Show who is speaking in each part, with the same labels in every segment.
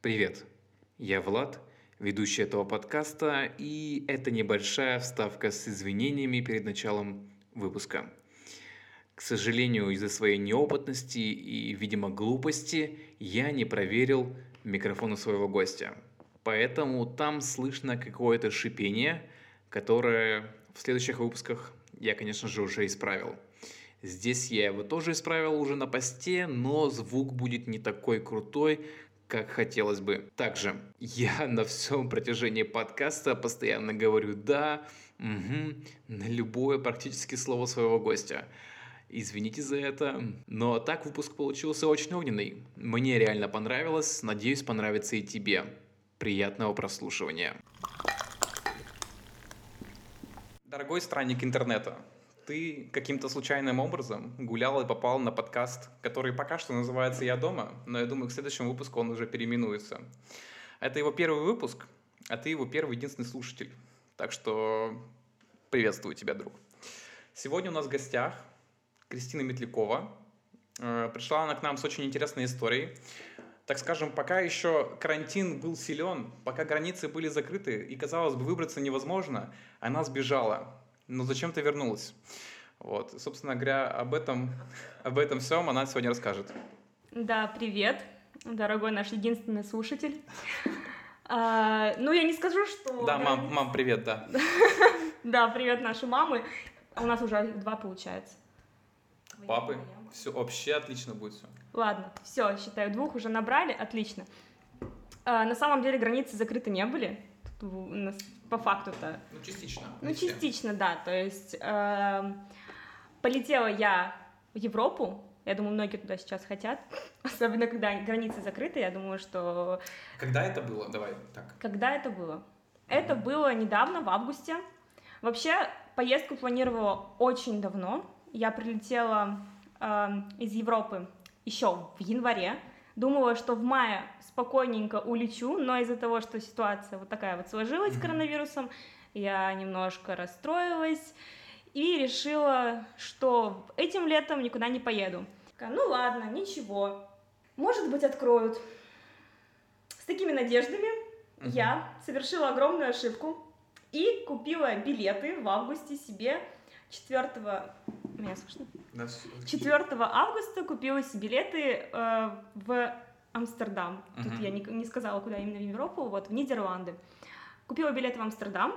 Speaker 1: Привет, я Влад, ведущий этого подкаста, и это небольшая вставка с извинениями перед началом выпуска. К сожалению, из-за своей неопытности и, видимо, глупости я не проверил микрофон у своего гостя. Поэтому там слышно какое-то шипение, которое в следующих выпусках я, конечно же, уже исправил. Здесь я его тоже исправил уже на посте, но звук будет не такой крутой, как хотелось бы. Также я на всем протяжении подкаста постоянно говорю «да», угу, на любое практически слово своего гостя. Извините за это. Но так выпуск получился очень огненный. Мне реально понравилось, надеюсь, понравится и тебе. Приятного прослушивания. Дорогой странник интернета, ты каким-то случайным образом гулял и попал на подкаст, который пока что называется «Я дома», но я думаю, к следующему выпуску он уже переименуется. Это его первый выпуск, а ты его первый единственный слушатель. Так что приветствую тебя, друг. Сегодня у нас в гостях Кристина Метлякова. Э, пришла она к нам с очень интересной историей. Так скажем, пока еще карантин был силен, пока границы были закрыты и, казалось бы, выбраться невозможно, она сбежала но зачем ты вернулась? Вот, собственно говоря, об этом, об этом всем она сегодня расскажет.
Speaker 2: Да, привет, дорогой наш единственный слушатель. А, ну, я не скажу, что...
Speaker 1: Да, мам, мам, привет, да.
Speaker 2: Да, привет наши мамы. У нас уже два получается.
Speaker 1: Папы? Все, вообще отлично будет все.
Speaker 2: Ладно, все, считаю, двух уже набрали, отлично. А, на самом деле границы закрыты не были по факту-то.
Speaker 1: Ну, частично.
Speaker 2: Ну, частично, да. То есть э, полетела я в Европу, я думаю, многие туда сейчас хотят, особенно когда границы закрыты, я думаю, что...
Speaker 1: Когда это было? Давай так.
Speaker 2: Когда это было? Mm-hmm. Это было недавно, в августе. Вообще, поездку планировала очень давно. Я прилетела э, из Европы еще в январе. Думала, что в мае спокойненько улечу, но из-за того, что ситуация вот такая вот сложилась с коронавирусом, я немножко расстроилась и решила, что этим летом никуда не поеду. Такая, ну ладно, ничего, может быть откроют. С такими надеждами uh-huh. я совершила огромную ошибку и купила билеты в августе себе 4 меня слышно? Да, 4 августа купила себе билеты э, в Амстердам. Uh-huh. Тут я не, не сказала, куда именно в Европу, вот, в Нидерланды. Купила билеты в Амстердам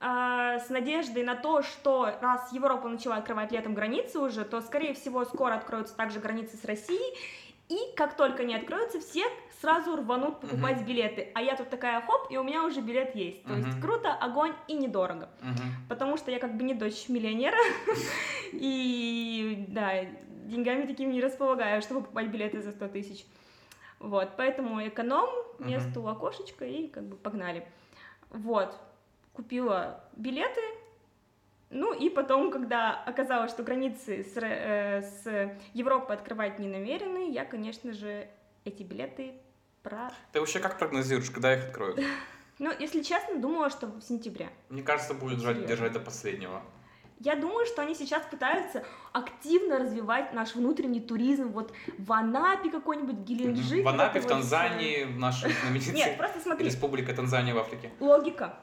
Speaker 2: э, с надеждой на то, что раз Европа начала открывать летом границы уже, то, скорее всего, скоро откроются также границы с Россией, и как только они откроются, все сразу рванут покупать uh-huh. билеты. А я тут такая, хоп, и у меня уже билет есть. То uh-huh. есть круто, огонь и недорого. Uh-huh. Потому что я как бы не дочь миллионера. И да, деньгами такими не располагаю, чтобы покупать билеты за 100 тысяч. Вот, поэтому эконом, место у окошечка и как бы погнали. Вот, купила билеты, ну и потом, когда оказалось, что границы с, э, с Европой открывать не намерены, я, конечно же, эти билеты про...
Speaker 1: Ты вообще как прогнозируешь, когда их откроют?
Speaker 2: Ну, если честно, думала, что в сентябре.
Speaker 1: Мне кажется, будет держать, до последнего.
Speaker 2: Я думаю, что они сейчас пытаются активно развивать наш внутренний туризм. Вот в Анапе какой-нибудь, Геленджик.
Speaker 1: В Анапе, в Танзании, в нашей знаменитой
Speaker 2: Нет, просто смотри.
Speaker 1: Республика Танзания в Африке.
Speaker 2: Логика.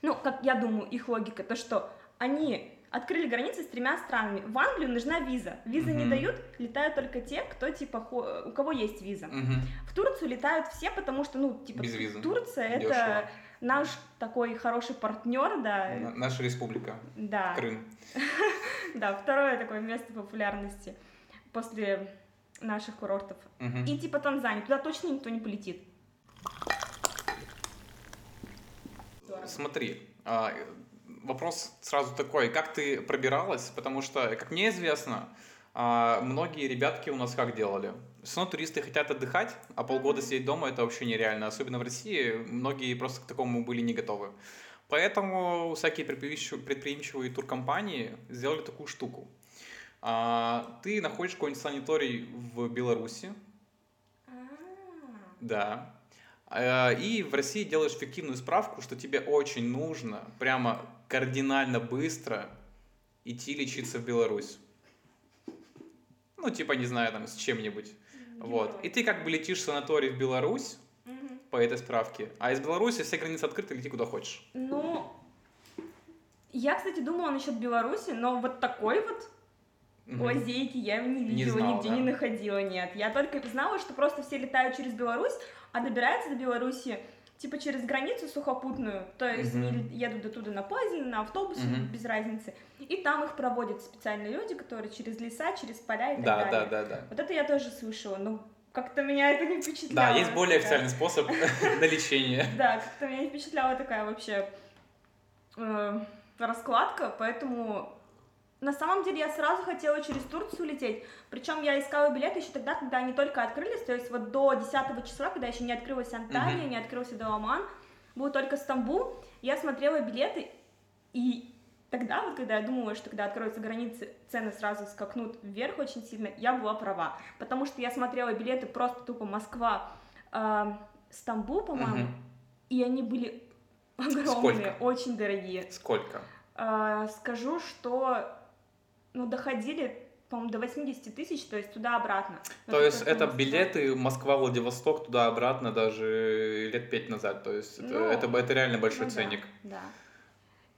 Speaker 2: Ну, как я думаю, их логика, то что они открыли границы с тремя странами. В Англию нужна виза. Визы uh-huh. не дают, летают только те, кто типа у кого есть виза. Uh-huh. В Турцию летают все, потому что ну типа
Speaker 1: Без визы.
Speaker 2: Турция Дешево. это наш такой хороший партнер, да.
Speaker 1: Наша республика.
Speaker 2: Да.
Speaker 1: Крым.
Speaker 2: да, второе такое место популярности после наших курортов. И типа Танзания, туда точно никто не полетит.
Speaker 1: Смотри, а, вопрос сразу такой, как ты пробиралась, потому что, как мне известно, а, многие ребятки у нас как делали? Все равно туристы хотят отдыхать, а полгода сидеть дома это вообще нереально. Особенно в России многие просто к такому были не готовы. Поэтому всякие предприимчивые туркомпании сделали такую штуку. А, ты находишь какой-нибудь санаторий в Беларуси. Да. А, и в России делаешь фиктивную справку, что тебе очень нужно прямо кардинально быстро идти лечиться в Беларусь. Ну, типа, не знаю, там, с чем-нибудь. Вот. И ты как бы летишь в санаторий в Беларусь, угу. по этой справке. А из Беларуси все границы открыты, лети куда хочешь.
Speaker 2: Ну, я, кстати, думала насчет Беларуси, но вот такой вот
Speaker 1: Мгм.
Speaker 2: лазейки я не
Speaker 1: Не
Speaker 2: видела,
Speaker 1: знала,
Speaker 2: нигде
Speaker 1: да?
Speaker 2: не находила, нет. Я только знала, что просто все летают через Беларусь, а добираются до Беларуси типа через границу сухопутную, то есть
Speaker 1: Мгм.
Speaker 2: они едут оттуда на поезде, на автобусе,
Speaker 1: Мгм.
Speaker 2: без разницы, и там их проводят специальные люди, которые через леса, через поля и так
Speaker 1: Да,
Speaker 2: далее.
Speaker 1: да, да, да.
Speaker 2: Вот это я тоже слышала, но как-то меня это не
Speaker 1: Да,
Speaker 2: впечатляло.
Speaker 1: есть более
Speaker 2: такая-
Speaker 1: официальный способ на лечение.
Speaker 2: Да, как-то меня не впечатляла такая вообще э, раскладка, поэтому на самом деле я сразу хотела через Турцию лететь, причем я искала билеты еще тогда, когда они только открылись, то есть вот до 10 числа, когда еще не открылась Анталия,
Speaker 1: Мгм.
Speaker 2: не открылся Даламан, был только Стамбул, я смотрела билеты, и тогда, вот когда я думала, что когда откроются границы, цены сразу скакнут вверх очень сильно, я была права, потому что я смотрела билеты просто тупо Москва, э, Стамбул, по-моему,
Speaker 1: Мгм.
Speaker 2: и они были огромные,
Speaker 1: Сколько?
Speaker 2: очень дорогие.
Speaker 1: Сколько?
Speaker 2: А, скажу, что ну, доходили, по-моему, до 80 тысяч, то есть туда-обратно. Ну,
Speaker 1: То есть это
Speaker 2: Москва.
Speaker 1: билеты Москва-Владивосток туда-обратно даже лет пять назад. То есть это,
Speaker 2: Ну,
Speaker 1: это, это реально большой
Speaker 2: Ну да,
Speaker 1: ценник.
Speaker 2: Да.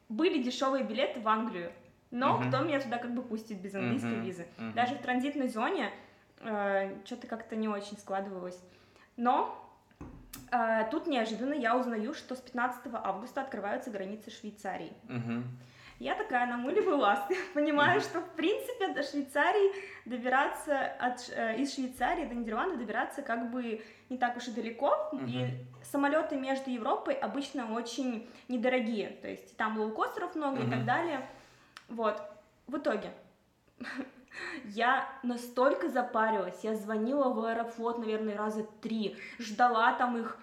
Speaker 2: Были дешевые билеты в Англию, но
Speaker 1: Мгм.
Speaker 2: кто меня туда как бы пустит без английской
Speaker 1: Мгм,
Speaker 2: визы?
Speaker 1: мгм.
Speaker 2: Даже в транзитной зоне что-то как-то не очень складывалось. Но э, тут неожиданно я узнаю, что с 15 августа открываются границы Швейцарии.
Speaker 1: Мгм.
Speaker 2: Я такая на мулевый ласт, понимаю, что в принципе до Швейцарии добираться от, э, из Швейцарии до Нидерландов добираться как бы не так уж и далеко, и
Speaker 1: Мгм.
Speaker 2: самолеты между Европой обычно очень недорогие, то есть там лоукостеров много и
Speaker 1: Мгм.
Speaker 2: так далее. Вот, в итоге я настолько запарилась, я звонила в Аэрофлот, наверное, раза три, ждала там их,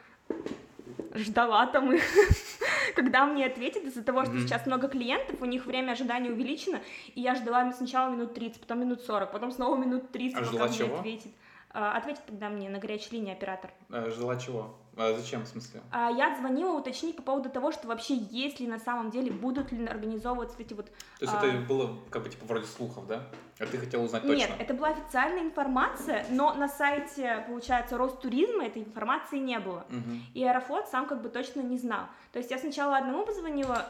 Speaker 2: ждала там их, когда мне ответят из-за того, что сейчас много клиентов, у них время ожидания увеличено, и я ждала сначала минут 30, потом минут 40, потом снова минут 30,
Speaker 1: А
Speaker 2: пока мне ответит. А, Ответит тогда мне на горячей линии оператор.
Speaker 1: Э, Ждала чего? А зачем, в смысле?
Speaker 2: А Я звонила уточнить по поводу того, что вообще есть ли на самом деле, будут ли организовываться эти вот...
Speaker 1: То есть
Speaker 2: А.
Speaker 1: это было как бы типа вроде слухов, да? А ты хотела узнать точно?
Speaker 2: Нет, это была официальная информация, но на сайте, получается, Ростуризма этой информации не было.
Speaker 1: Мгм.
Speaker 2: И Аэрофлот сам как бы точно не знал. То есть я сначала одному позвонила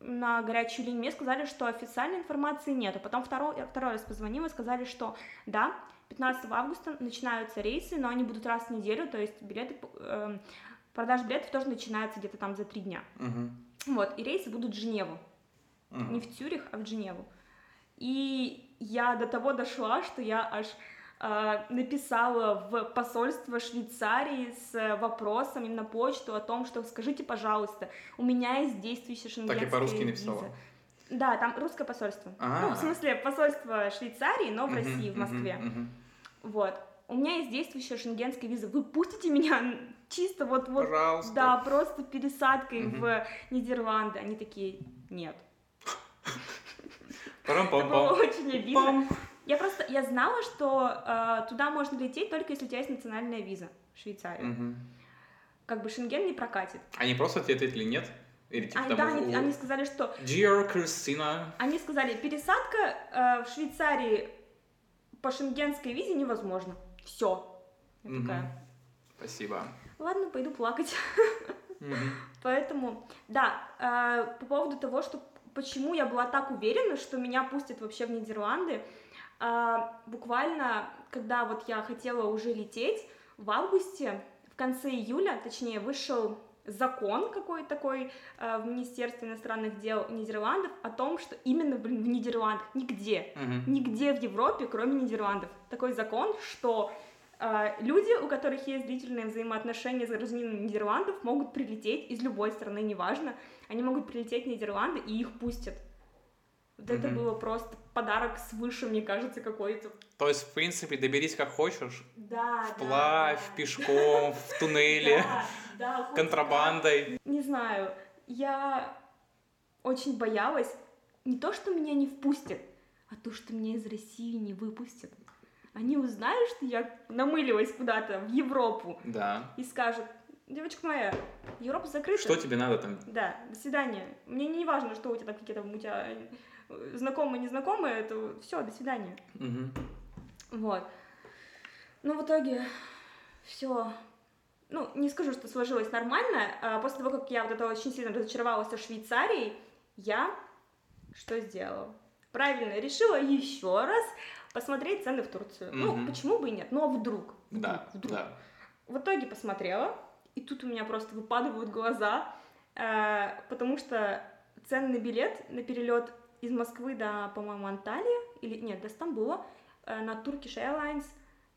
Speaker 2: на горячую линию, мне сказали, что официальной информации нету. Потом второй, второй раз позвонила и сказали, что да, 15 августа начинаются рейсы, но они будут раз в неделю, то есть билеты, эм, продажа билетов тоже начинается где-то там за три дня.
Speaker 1: Мгм.
Speaker 2: Вот, и рейсы будут в Женеву.
Speaker 1: Мгм.
Speaker 2: не в Цюрих, а в Женеву. И я до того дошла, что я аж а, написала в посольство Швейцарии с вопросом им на почту о том, что скажите, пожалуйста, у меня есть действующая
Speaker 1: Так
Speaker 2: шенгенская
Speaker 1: и по-русски
Speaker 2: виза».
Speaker 1: написала.
Speaker 2: Да, там русское посольство.
Speaker 1: А.
Speaker 2: Ну, в смысле, посольство Швейцарии, но в России, в Москве. Вот. У меня есть действующая шенгенская виза. Вы пустите меня чисто вот, вот
Speaker 1: Пожалуйста.
Speaker 2: да, просто пересадкой
Speaker 1: Мгм.
Speaker 2: в Нидерланды. Они такие, нет. Это было очень обидно. Я просто, я знала, что э, туда можно лететь только если у тебя есть национальная виза в Швейцарию.
Speaker 1: Мгм.
Speaker 2: Как бы Шенген не прокатит.
Speaker 1: Они просто тебе ответили нет? Или типа
Speaker 2: Они,
Speaker 1: там...
Speaker 2: да, они,
Speaker 1: у-
Speaker 2: они сказали, что...
Speaker 1: Dear Christina.
Speaker 2: Они сказали, пересадка э, в Швейцарии по шенгенской визе невозможно. Все. Я
Speaker 1: Мгм.
Speaker 2: такая,
Speaker 1: Спасибо.
Speaker 2: ладно, пойду плакать.
Speaker 1: Мгм.
Speaker 2: Поэтому, да, э, по поводу того, что почему я была так уверена, что меня пустят вообще в Нидерланды, э, буквально, когда вот я хотела уже лететь, в августе, в конце июля, точнее, вышел закон какой-то такой э, в Министерстве иностранных дел Нидерландов о том, что именно в, в Нидерландах, нигде,
Speaker 1: Мгм.
Speaker 2: нигде в Европе, кроме Нидерландов, такой закон, что э, люди, у которых есть длительные взаимоотношения с гражданином Нидерландов, могут прилететь из любой страны, неважно, они могут прилететь в Нидерланды и их пустят. Вот это
Speaker 1: Мгм.
Speaker 2: было просто подарок свыше, мне кажется, какой-то.
Speaker 1: То есть, в принципе, доберись как хочешь.
Speaker 2: Да,
Speaker 1: Вплавь, пешком, в туннеле,
Speaker 2: Да, да,
Speaker 1: контрабандой.
Speaker 2: не знаю, я очень боялась не то, что меня не впустят, а то, что меня из России не выпустят. Они узнают, что я намылилась куда-то в Европу
Speaker 1: Да.
Speaker 2: и скажут, девочка моя, Европа закрыта.
Speaker 1: Что тебе надо там?
Speaker 2: Да, до свидания. Мне не важно, что у тебя там какие-то у тебя знакомые, незнакомые, это все, до свидания.
Speaker 1: Мгм.
Speaker 2: Вот. Ну, в итоге, все. ну, не скажу, что сложилось нормально. А после того, как я вот это очень сильно разочаровалась со Швейцарией, я что сделала? Правильно, решила еще раз посмотреть цены в Турцию.
Speaker 1: Мгм.
Speaker 2: Ну, почему бы и нет? Ну, а вдруг? Вдруг,
Speaker 1: Да,
Speaker 2: вдруг.
Speaker 1: да.
Speaker 2: В итоге посмотрела, и тут у меня просто выпадывают глаза, э, потому что цены на билет на перелет из Москвы до, по-моему, Анталии, или нет, до Стамбула, э, на Turkish Airlines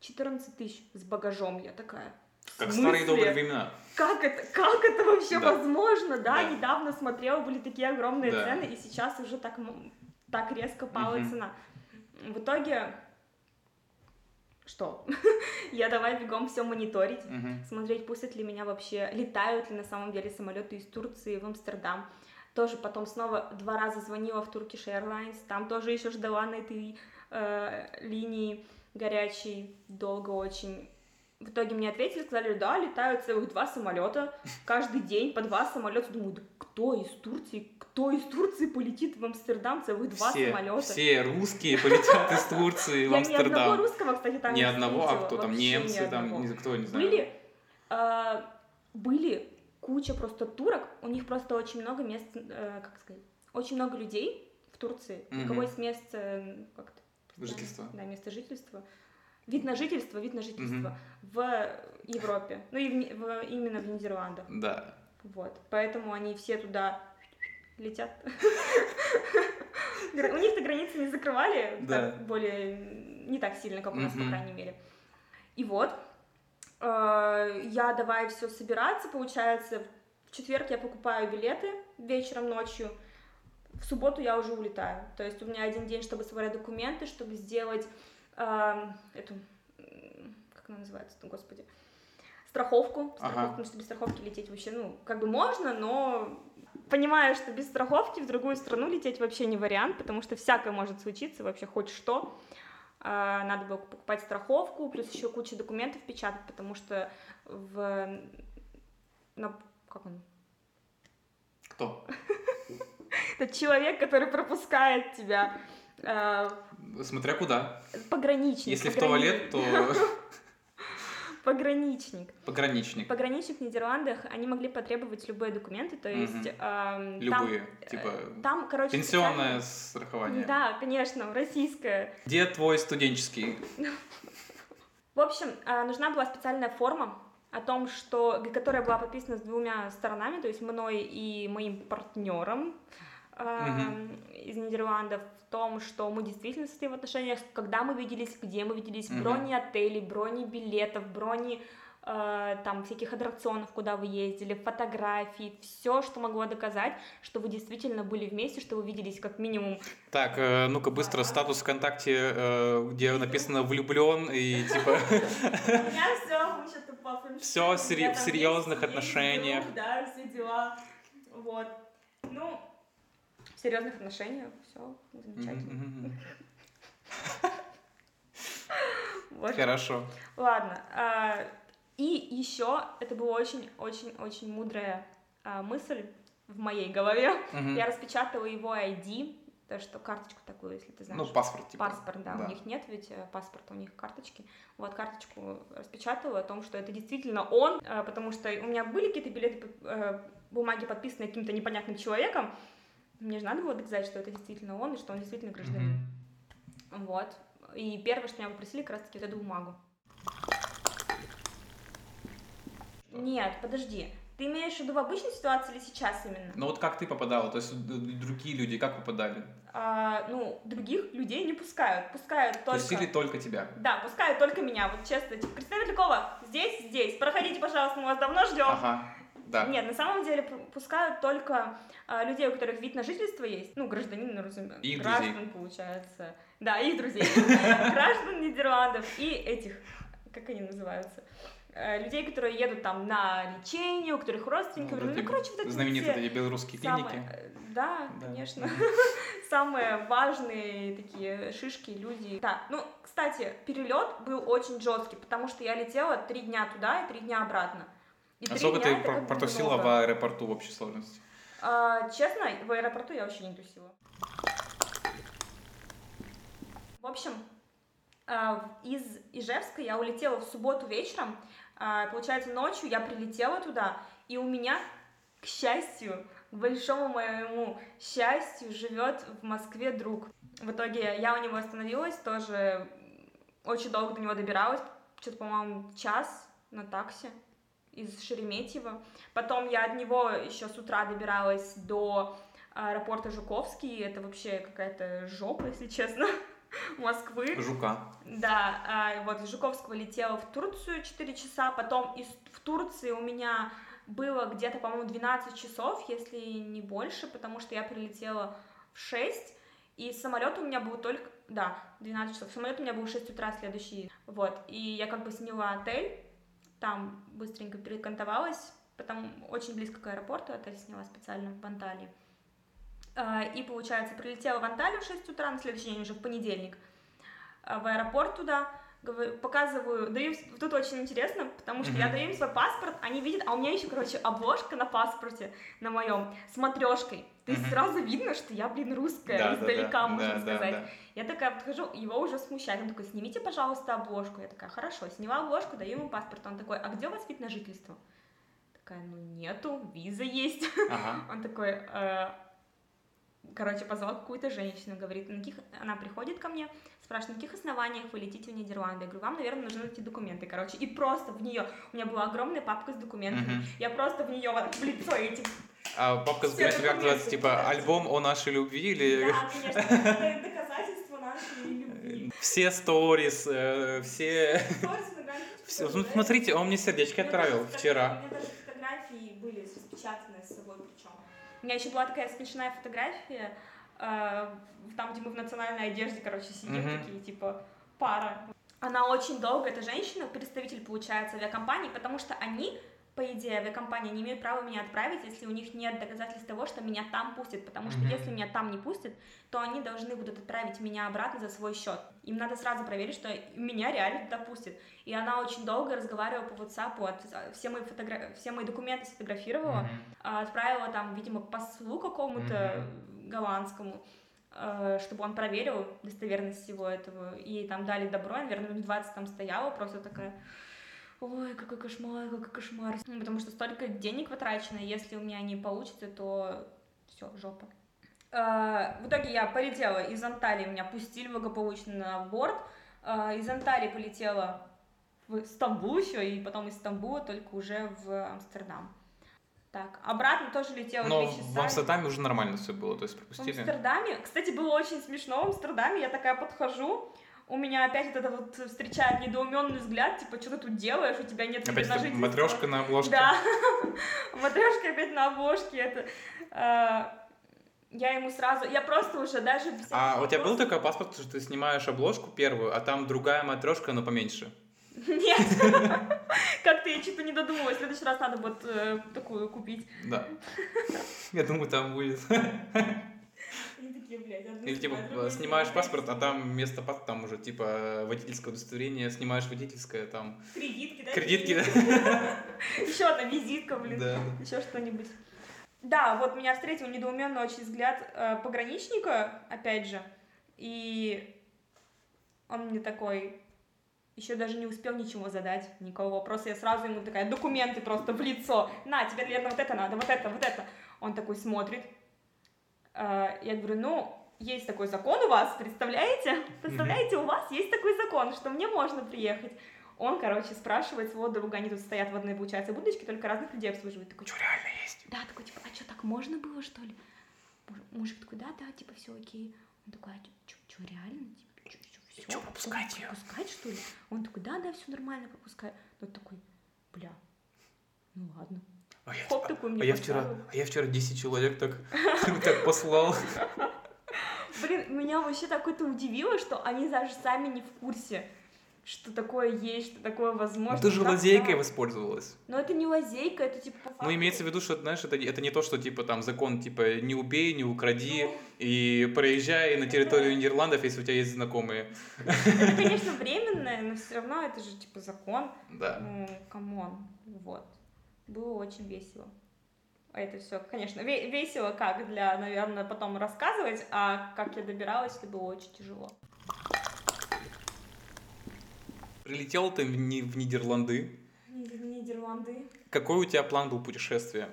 Speaker 2: 14 тысяч с багажом. Я такая,
Speaker 1: Как старые добрые времена.
Speaker 2: Как это, как это вообще
Speaker 1: Да.
Speaker 2: возможно? Да,
Speaker 1: Да.
Speaker 2: недавно смотрела, были такие огромные
Speaker 1: Да.
Speaker 2: цены, и сейчас уже так, так резко пала
Speaker 1: Мгм.
Speaker 2: цена. В итоге, что? Я давай бегом все мониторить
Speaker 1: Мгм.
Speaker 2: смотреть, пустят ли меня вообще, летают ли на самом деле самолеты из Турции в Амстердам. Тоже потом снова два раза звонила в Turkish Airlines, там тоже еще ждала на этой э, линии горячей долго очень. В итоге мне ответили, сказали, да, летают целых два самолета каждый день по два самолета. Думаю, да кто из Турции, кто из Турции полетит в Амстердам целых два
Speaker 1: все,
Speaker 2: самолета?
Speaker 1: все русские полетят из Турции в
Speaker 2: Я ни одного
Speaker 1: Амстердам.
Speaker 2: русского, кстати, там
Speaker 1: Ни
Speaker 2: не
Speaker 1: одного, а кто там,
Speaker 2: ни
Speaker 1: немцы, там, кто, не знаю.
Speaker 2: Были, э, были куча просто турок, у них просто очень много мест, э, как сказать, очень много людей в Турции, у
Speaker 1: Мгм.
Speaker 2: кого есть место, э, как это,
Speaker 1: Жительство.
Speaker 2: Да, место жительства. Вид на жительство, вид на жительство в Европе, ну и в в- именно в Нидерландах.
Speaker 1: Да.
Speaker 2: Вот, поэтому они все туда летят. У них-то границы не закрывали, более не так сильно, как у нас, по крайней мере. И вот, э, я давай все собираться, получается, в четверг я покупаю билеты вечером, ночью, в субботу я уже улетаю. То есть у меня один день, чтобы собрать документы, чтобы сделать эм, эту, как она называется, господи, страховку, страховку,
Speaker 1: Ага.
Speaker 2: потому что без страховки лететь вообще, ну, как бы можно, но понимаю, что без страховки в другую страну лететь вообще не вариант, потому что всякое может случиться, вообще хоть что. А, Надо было покупать страховку, плюс еще куча документов печатать, потому что в... на- как он?
Speaker 1: Кто?
Speaker 2: Это человек, который пропускает тебя. э,
Speaker 1: Смотря куда.
Speaker 2: пограничник.
Speaker 1: Если в туалет, то
Speaker 2: Пограничник.
Speaker 1: пограничник.
Speaker 2: Пограничник в Нидерландах, они могли потребовать любые документы, то есть... Эм, там-
Speaker 1: Любые.
Speaker 2: э,
Speaker 1: Типа
Speaker 2: Там, короче,
Speaker 1: пенсионное
Speaker 2: специально-
Speaker 1: страхование.
Speaker 2: Да, конечно, российское.
Speaker 1: Где твой студенческий?
Speaker 2: В общем, э, нужна была специальная форма о том, что, которая была подписана с двумя сторонами, то есть мной и моим партнером
Speaker 1: Мгм.
Speaker 2: из Нидерландов, в том, что мы действительно состоим в отношениях, когда мы виделись, где мы виделись,
Speaker 1: Мгм.
Speaker 2: брони отелей, брони билетов, брони э, там всяких аттракционов, куда вы ездили, фотографии, все, что могло доказать, что вы действительно были вместе, что вы виделись как минимум
Speaker 1: Так, э, ну-ка быстро статус ВКонтакте, э, где написано влюблен и типа
Speaker 2: У меня все, мы что-то по фэншую,
Speaker 1: в серьезных отношениях.
Speaker 2: Да, все дела. Вот. Ну, в серьезных отношениях, все замечательно.
Speaker 1: Хорошо.
Speaker 2: Ладно. а, и еще это была очень-очень-очень мудрая а, мысль в моей голове. Я распечатала его ID, то что карточку такую, если ты знаешь.
Speaker 1: Ну, паспорт, типа.
Speaker 2: Паспорт, да,
Speaker 1: Да.
Speaker 2: у них нет ведь э, паспорта, у них карточки. Вот карточку распечатала о том, что это действительно он, э, потому что у меня были какие-то билеты, э, бумаги подписанные каким-то непонятным человеком. Мне же надо было доказать, что это действительно он и что он действительно гражданин.
Speaker 1: Мгм.
Speaker 2: Вот. И первое, что меня попросили, как раз таки вот эту бумагу. Нет, подожди. Ты имеешь в виду в обычной ситуации или сейчас именно?
Speaker 1: Ну вот как ты попадала? То есть другие люди как попадали?
Speaker 2: А, ну, других людей не пускают. Пускают только...
Speaker 1: Пустили только тебя.
Speaker 2: Да, пускают только меня. Вот честно, типа, Кристина Великова, здесь, здесь. Проходите, пожалуйста, мы вас давно ждем.
Speaker 1: Ага, да.
Speaker 2: Нет, на самом деле пу- пускают только а, людей, у которых вид на жительство есть. Ну, гражданин, ну, разумеется.
Speaker 1: И
Speaker 2: граждан,
Speaker 1: друзей.
Speaker 2: получается. Да, их друзей. Граждан Нидерландов и этих, как они называются? Э, Людей, которые едут там на лечение, у которых родственники.
Speaker 1: Ну,
Speaker 2: ну, короче, вот эти
Speaker 1: Знаменитые
Speaker 2: все
Speaker 1: эти белорусские
Speaker 2: самые-
Speaker 1: клиники.
Speaker 2: э, Да,
Speaker 1: Да.
Speaker 2: конечно. Самые важные такие шишки, люди. Да, ну, кстати, перелет был очень жесткий, потому что я летела три дня туда и три дня обратно. И
Speaker 1: А сколько ты про- протусила
Speaker 2: много.
Speaker 1: в аэропорту в общей сложности?
Speaker 2: А, честно, в аэропорту я вообще не тусила. В общем, а, из Ижевска я улетела в субботу вечером. А, получается, ночью я прилетела туда, и у меня, к счастью, к большому моему счастью, живет в Москве друг. В итоге я у него остановилась, тоже очень долго до него добиралась, что-то, по-моему, час на такси из Шереметьево. Потом я от него еще с утра добиралась до аэропорта Жуковский. Это вообще какая-то жопа, если честно. Москвы.
Speaker 1: Жука.
Speaker 2: Да, а, вот из Жуковского летела в Турцию 4 часа, потом из, в Турции у меня было где-то, по-моему, 12 часов, если не больше, потому что я прилетела в 6, и самолет у меня был только, да, 12 часов, самолет у меня был в 6 утра следующий, вот, и я как бы сняла отель, там быстренько перекантовалась, потом очень близко к аэропорту отель сняла специально в Анталии, а, и, получается, прилетела в Анталию в 6 утра, на следующий день уже в понедельник, а, в аэропорт туда, показываю, даю, тут очень интересно, потому что mm-hmm. я даю им свой паспорт, они видят, а у меня еще, короче, обложка на паспорте на моем с матрешкой. То есть mm-hmm. сразу видно, что я, блин, русская, да, издалека, да, да, можно да, сказать. Да, да. Я такая подхожу, его уже смущает, он такой, снимите, пожалуйста, обложку. Я такая, хорошо, сняла обложку, даю ему паспорт. Он такой, а где у вас вид на жительство? Такая, ну нету, виза есть. Ага. Он такой, э, короче, позвал какую-то женщину, говорит, на каких... она приходит ко мне, спрашивает, на каких основаниях вы летите в Нидерланды? Я говорю, вам, наверное, нужны эти документы, короче, и просто в нее, у меня была огромная папка с документами, mm-hmm. я просто в нее вот в лицо эти
Speaker 1: а папка с документами как называется? Типа альбом о нашей любви или...
Speaker 2: Да, конечно, это доказательство нашей любви.
Speaker 1: Все сторис, э, все... Все, ну, смотрите, он мне сердечко отправил вчера.
Speaker 2: У меня даже фотографии были распечатаны. У меня еще была такая смешная фотография, э, там, где мы в национальной одежде, короче, сидим, mm-hmm. такие, типа, пара. Она очень долго, эта женщина, представитель, получается, авиакомпании, потому что они по идее, авиакомпания не имеет права меня отправить, если у них нет доказательств того, что меня там пустят, потому что mm-hmm. если меня там не пустят, то они должны будут отправить меня обратно за свой счет. Им надо сразу проверить, что меня реально туда пустят. И она очень долго разговаривала по WhatsApp, от, все, мои фотогра... все мои документы сфотографировала, mm-hmm. отправила там, видимо, послу какому-то mm-hmm. голландскому, э, чтобы он проверил достоверность всего этого. И там дали добро, наверное, минут 20 там стояла, просто такая ой, какой кошмар, какой кошмар. Ну, потому что столько денег потрачено, если у меня не получится, то все, жопа. Uh, в итоге я полетела из Анталии, меня пустили благополучно на борт. Uh, из Анталии полетела в Стамбул еще, и потом из Стамбула только уже в Амстердам. Так, обратно тоже летела
Speaker 1: Но в Амстердаме уже нормально все было, то есть пропустили?
Speaker 2: В Амстердаме, кстати, было очень смешно, в Амстердаме я такая подхожу, у меня опять вот это вот встречает недоуменный взгляд, типа, что ты тут делаешь, у тебя нет
Speaker 1: Опять на матрешка на обложке.
Speaker 2: Да, матрешка опять на обложке, это... А, я ему сразу, я просто уже даже...
Speaker 1: А у тебя был такой паспорт, что ты снимаешь обложку первую, а там другая матрешка, но поменьше?
Speaker 2: Нет, как-то я что-то не додумалась, в следующий раз надо будет э, такую купить.
Speaker 1: Да, я думаю, там будет. Или типа снимаешь паспорт, а там вместо паспорта там уже типа водительское удостоверение, снимаешь водительское там.
Speaker 2: Кредитки, да?
Speaker 1: Кредитки.
Speaker 2: Еще одна визитка, блин. Еще что-нибудь. Да, вот меня встретил недоуменный очень взгляд э, пограничника, опять же, и он мне такой, еще даже не успел ничего задать, никакого вопроса, я сразу ему такая, документы просто в лицо, на, тебе, наверное, вот это надо, вот это, вот это. Он такой смотрит, я говорю, ну, есть такой закон у вас, представляете? Представляете, у вас есть такой закон, что мне можно приехать. Он, короче, спрашивает своего друга, они тут стоят в одной, получается, будочке, только разных людей обслуживают. Такой,
Speaker 1: что реально есть?
Speaker 2: Да, такой, типа, а что, так можно было, что ли? Мужик такой, да, да, типа, все окей. Он такой, а что, реально? Типа, что,
Speaker 1: все? Что, попускать ее?
Speaker 2: Попускать, что ли? Он такой, да, да, все нормально, попускай. Ну, такой, бля, ну ладно.
Speaker 1: А я, Хоп, такой мне а, я вчера, а я вчера 10 человек так, так послал.
Speaker 2: Блин, меня вообще такое-то удивило, что они даже сами не в курсе, что такое есть, что такое возможно. Ну,
Speaker 1: ты же лазейкой так? воспользовалась.
Speaker 2: Но это не лазейка, это типа по
Speaker 1: факту. Ну, имеется в виду, что, знаешь, это, это не то, что, типа, там, закон, типа, не убей, не укради, ну, и проезжай на территорию это... Нидерландов, если у тебя есть знакомые.
Speaker 2: Это, конечно, временное, но все равно это же, типа, закон.
Speaker 1: Да.
Speaker 2: Ну, come on, вот. Было очень весело это все, конечно, весело как для, наверное, потом рассказывать, а как я добиралась, это было очень тяжело.
Speaker 1: Прилетел ты в, в Нидерланды.
Speaker 2: Нидерланды. Нидерланды.
Speaker 1: Какой у тебя план был путешествия?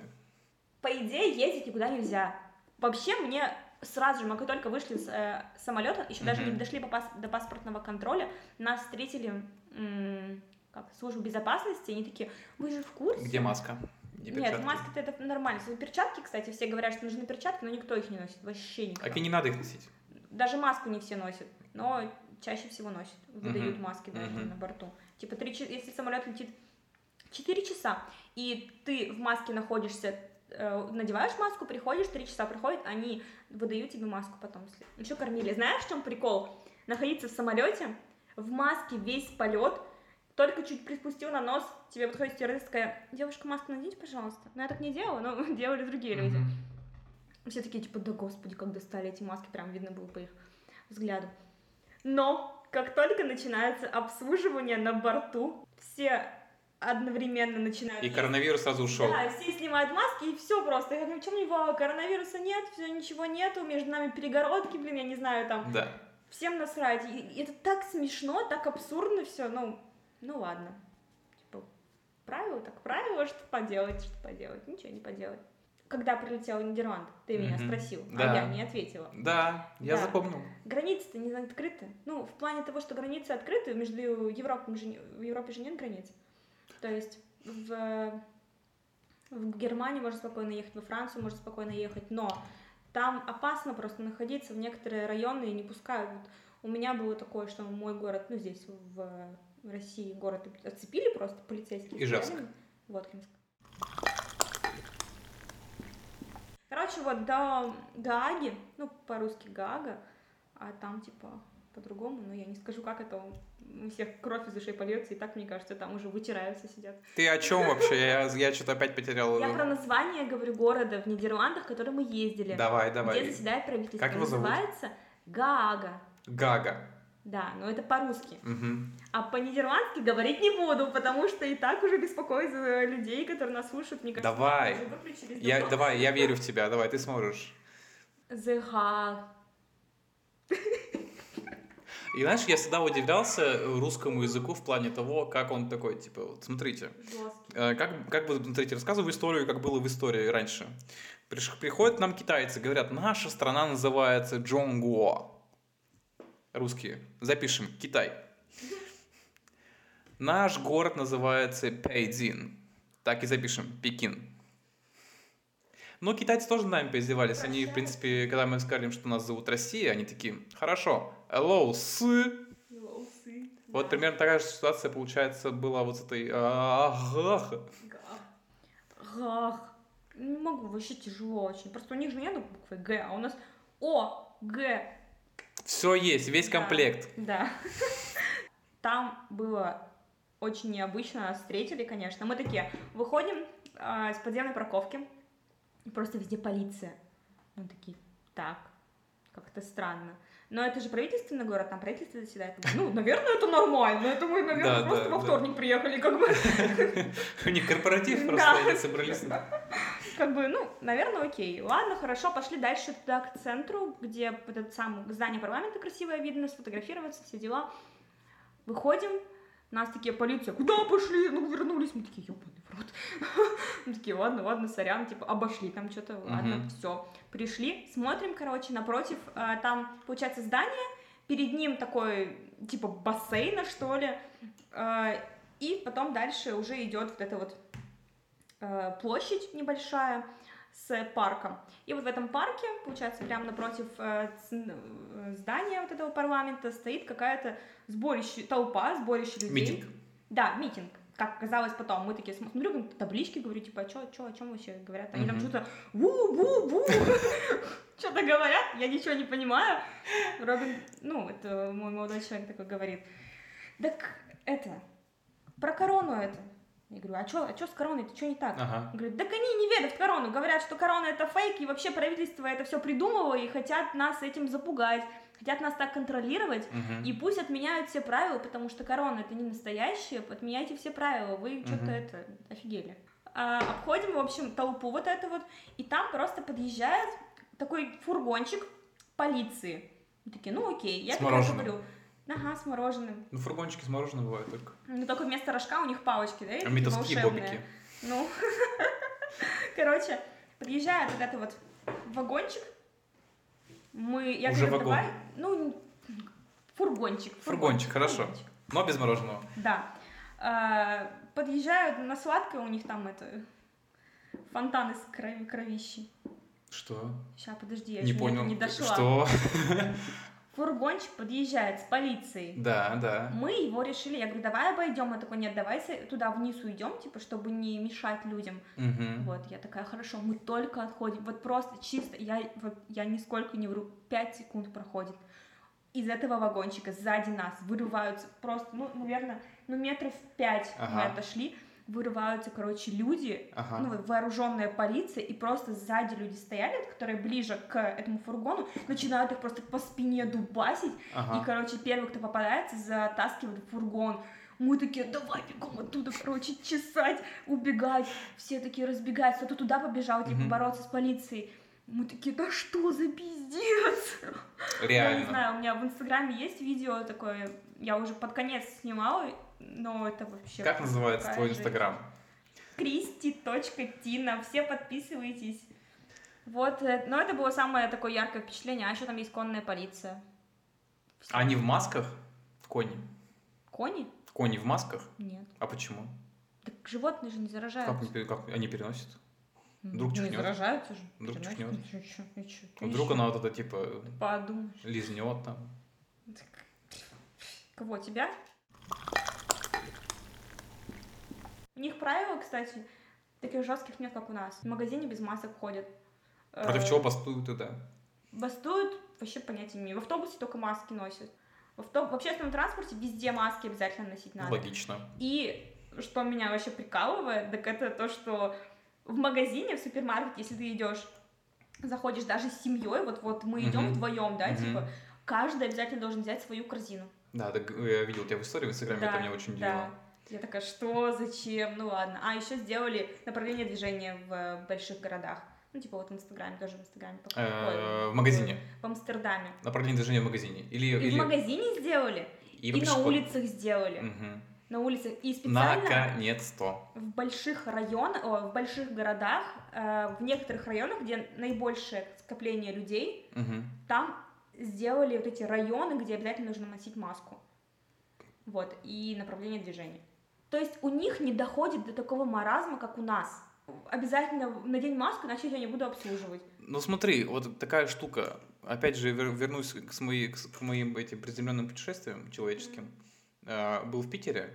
Speaker 2: По идее, ездить никуда нельзя. Вообще, мне сразу же, мы как только вышли с э, самолета, еще даже не дошли пас- до паспортного контроля, нас встретили м, как, службы безопасности, они такие, вы же в курсе?
Speaker 1: Где маска? Где
Speaker 2: Нет,
Speaker 1: перчатки?
Speaker 2: маски-то это нормально. Перчатки, кстати, все говорят, что нужны перчатки, но никто их не носит, вообще никто.
Speaker 1: Так и не надо их носить.
Speaker 2: Даже маску не все носят, но чаще всего носят, выдают
Speaker 1: Мгм.
Speaker 2: маски даже
Speaker 1: Мгм.
Speaker 2: на борту. Типа, три, ча- если самолет летит 4 часа, и ты в маске находишься, э, надеваешь маску, приходишь, 3 часа проходит, они выдают тебе маску потом. Еще кормили. Знаешь, в чем прикол? Находиться в самолете, в маске весь полет, только чуть приспустил на нос, тебе подходит стюардесса такая, девушка, маску наденьте, пожалуйста. Ну, я так не делала, но делали другие люди.
Speaker 1: Мгм.
Speaker 2: Все такие, типа, да господи, как достали эти маски, прям видно было по их взгляду. Но как только начинается обслуживание на борту, все одновременно начинают...
Speaker 1: И коронавирус сразу ушел.
Speaker 2: Да, все снимают маски, и все просто. Я говорю, чем не вау, коронавируса нет, все, ничего нету, между нами перегородки, блин, я не знаю, там,
Speaker 1: Да.
Speaker 2: всем насрать. И это так смешно, так абсурдно все, ну, ну ладно. Типа, правило так правило, что поделать, что поделать, ничего не поделать. Когда прилетела в Нидерланд, ты меня
Speaker 1: Мгм.
Speaker 2: спросил,
Speaker 1: Да.
Speaker 2: а я не ответила.
Speaker 1: Да, я
Speaker 2: Да.
Speaker 1: запомнил.
Speaker 2: Границы-то не открыты. Ну, в плане того, что границы открыты, между Европой же, в Европе же нет границ. То есть в, в Германию можно спокойно ехать, во Францию можно спокойно ехать, но там опасно просто находиться в некоторые районы и не пускают. У меня было такое, что мой город, ну здесь в, в России город отцепили просто полицейские.
Speaker 1: Ижевск.
Speaker 2: Воткинск. Короче, вот до Гааги, ну, по-русски Гага, а там, типа, по-другому, но я не скажу, как это у всех кровь из ушей польется, и так, мне кажется, там уже вытираются, сидят.
Speaker 1: Ты о чем вообще? Я, я что-то опять потерял.
Speaker 2: Я про название говорю города в Нидерландах, в который мы ездили.
Speaker 1: Давай,
Speaker 2: Где
Speaker 1: давай.
Speaker 2: заседает правительство.
Speaker 1: Как его зовут?
Speaker 2: Называется Гаага.
Speaker 1: Гага.
Speaker 2: Да, но это по-русски.
Speaker 1: Мгм.
Speaker 2: А по-нидерландски говорить не буду, потому что и так уже беспокоит за людей, которые нас слушают. Мне кажется,
Speaker 1: Давай. Я, давай, я верю в тебя. Давай, ты сможешь.
Speaker 2: The.
Speaker 1: И знаешь, я всегда удивлялся русскому языку в плане того, как он такой, типа, вот смотрите, э, как, как бы, смотрите, рассказываю историю, как было в истории раньше. Приш- приходят нам китайцы, говорят, наша страна называется Джонгуо. Русские. Запишем. Китай. Наш город называется Пейдзин. Так и запишем. Пекин. Но китайцы тоже нами поиздевались. Они, в принципе, когда мы сказали что нас зовут Россия, они такие, хорошо, hello, с.
Speaker 2: Волосы.
Speaker 1: Вот примерно такая же ситуация, получается, была вот с этой... ах.
Speaker 2: Гах. Гах. Не могу, вообще тяжело очень. Просто у них же нет буквы Г, а у нас О, Г.
Speaker 1: Все есть, весь
Speaker 2: Да.
Speaker 1: комплект.
Speaker 2: Да. Там было очень необычно, нас встретили, конечно. Мы такие, выходим а, из подземной парковки, и просто везде полиция. Мы такие, так, как-то странно. Но это же правительственный город, там правительство заседает. Ну, наверное, это нормально. Это мы, наверное,
Speaker 1: Да,
Speaker 2: просто
Speaker 1: да,
Speaker 2: во
Speaker 1: да.
Speaker 2: вторник приехали, как бы.
Speaker 1: У них корпоратив просто,
Speaker 2: Да.
Speaker 1: они собрались.
Speaker 2: Как бы, ну, наверное, окей. Ладно, хорошо, пошли дальше туда, к центру, где вот это сам здание парламента красивое видно, сфотографироваться, все дела. Выходим, нас такие, полиция, куда пошли? Ну, вернулись. Мы такие, ебаный в рот. Мы такие, ладно, ладно, сорян, типа, обошли там что-то, ладно, все. Пришли, смотрим, короче, напротив, э, там, получается, здание, перед ним такой, типа, бассейна, что ли, э, и потом дальше уже идет вот эта вот площадь небольшая с парком. И вот в этом парке, получается, прямо напротив э, э, здания вот этого парламента стоит какая-то сборище, толпа, сборище людей.
Speaker 1: Митинг.
Speaker 2: Да, митинг. Как оказалось потом, мы такие см- смотрю, таблички, говорю, типа, а чё, чё, о чем вообще говорят? Они там что-то ву-ву-ву, что-то говорят, я ничего не понимаю. Робин, ну, это мой молодой человек такой говорит, так это, про корону это. Я говорю, а что а чё с короной, это что не так?
Speaker 1: Ага.
Speaker 2: Говорит, так они не верят в корону, говорят, что корона это фейк, и вообще правительство это все придумывало, и хотят нас этим запугать, хотят нас так контролировать,
Speaker 1: Мгм.
Speaker 2: и пусть отменяют все правила, потому что корона это не настоящая, отменяйте все правила, вы что-то это, офигели. А, обходим, в общем, толпу вот эту вот, и там просто подъезжает такой фургончик полиции. Мы такие, ну окей, я
Speaker 1: мороженым.
Speaker 2: говорю, Ага, с мороженым.
Speaker 1: Ну, фургончики с мороженым бывают только.
Speaker 2: Ну, только вместо рожка у них палочки, да?
Speaker 1: А метовские
Speaker 2: волшебные.
Speaker 1: бобики.
Speaker 2: Ну, короче, подъезжает вот этот вот вагончик. Мы, я
Speaker 1: Уже
Speaker 2: говорю,
Speaker 1: вагон.
Speaker 2: давай, ну, фургончик.
Speaker 1: Фургончик, хорошо.
Speaker 2: фургончик.
Speaker 1: Но без мороженого.
Speaker 2: Да. А, Подъезжают на сладкое, у них там это фонтан из крови, кровищи.
Speaker 1: Что?
Speaker 2: Сейчас, подожди, я
Speaker 1: Не понял.
Speaker 2: не дошла.
Speaker 1: Что?
Speaker 2: Фургончик подъезжает с полицией.
Speaker 1: Да, да.
Speaker 2: Мы его решили, я говорю, давай обойдем. Он такой, нет, давай туда вниз уйдем, типа, чтобы не мешать людям.
Speaker 1: Мгм.
Speaker 2: Вот, я такая, хорошо, мы только отходим. Вот просто чисто, я, вот, я нисколько не вру, 5 секунд проходит. Из этого вагончика сзади нас вырываются просто, ну, наверное, ну, метров 5 мы
Speaker 1: Ага.
Speaker 2: отошли, вырываются, короче, люди,
Speaker 1: Ага.
Speaker 2: ну, вооруженная полиция, и просто сзади люди стояли, которые ближе к этому фургону, начинают их просто по спине дубасить, и,
Speaker 1: Ага.
Speaker 2: короче, первый, кто попадается, затаскивает в фургон. Мы такие, давай бегом оттуда, короче, чесать, убегать. Все такие разбегаются. Кто-то туда побежал, типа,
Speaker 1: Мгм.
Speaker 2: бороться с полицией. Мы такие, да что за пиздец? Я не
Speaker 1: Реально.
Speaker 2: знаю, у меня в Инстаграме есть видео такое, я уже под конец снимала, но это вообще...
Speaker 1: Как называется твой
Speaker 2: жесть.
Speaker 1: инстаграм?
Speaker 2: Кристи.тина, все подписывайтесь. Вот, э, но это было самое такое яркое впечатление, а еще там есть конная полиция. Всё.
Speaker 1: Они в масках? Кони.
Speaker 2: Кони?
Speaker 1: Кони в масках?
Speaker 2: Нет.
Speaker 1: А почему?
Speaker 2: Так животные же не заражаются.
Speaker 1: Как, как они переносят? вдруг
Speaker 2: ну, не
Speaker 1: чихнёт?
Speaker 2: заражаются же.
Speaker 1: Вдруг
Speaker 2: Переносят.
Speaker 1: чихнёт?
Speaker 2: Ну,
Speaker 1: Вдруг она вот это типа
Speaker 2: Подумаешь.
Speaker 1: лизнет там.
Speaker 2: Кого, тебя? У них правила, кстати, таких жестких нет, как у нас. В магазине без масок ходят.
Speaker 1: Против
Speaker 2: Э,
Speaker 1: чего бастуют это?
Speaker 2: Бастуют, вообще понятия не имею. В автобусе только маски носят. В, авто- в общественном транспорте везде маски обязательно носить надо.
Speaker 1: Логично.
Speaker 2: И что меня вообще прикалывает, так это то, что в магазине, в супермаркете, если ты идешь, заходишь даже с семьей, вот вот мы идем
Speaker 1: Мгм.
Speaker 2: вдвоем, да,
Speaker 1: Мгм.
Speaker 2: типа, каждый обязательно должен взять свою корзину.
Speaker 1: Да, так я видел тебя в истории в инстаграме,
Speaker 2: Да,
Speaker 1: это меня очень
Speaker 2: да. Я такая, что, зачем, ну ладно. А еще сделали направление движения в э, больших городах. Ну, типа вот в Инстаграме, тоже в Инстаграме.
Speaker 1: Э, В магазине.
Speaker 2: В Амстердаме.
Speaker 1: Направление движения в магазине. Или,
Speaker 2: И
Speaker 1: или...
Speaker 2: в магазине сделали,
Speaker 1: и
Speaker 2: и,
Speaker 1: в
Speaker 2: на улицах сделали.
Speaker 1: Мгм.
Speaker 2: На улицах. И специально...
Speaker 1: Наконец-то.
Speaker 2: в больших районах, о, в больших городах, э, в некоторых районах, где наибольшее скопление людей,
Speaker 1: Мгм.
Speaker 2: там сделали вот эти районы, где обязательно нужно носить маску. Вот, и направление движения. То есть у них не доходит до такого маразма, как у нас. Обязательно надень маску, иначе я не буду обслуживать.
Speaker 1: Ну смотри, вот такая штука. Опять же, вер- вернусь к, мои- к моим этим приземленным путешествиям человеческим. А, Был в Питере,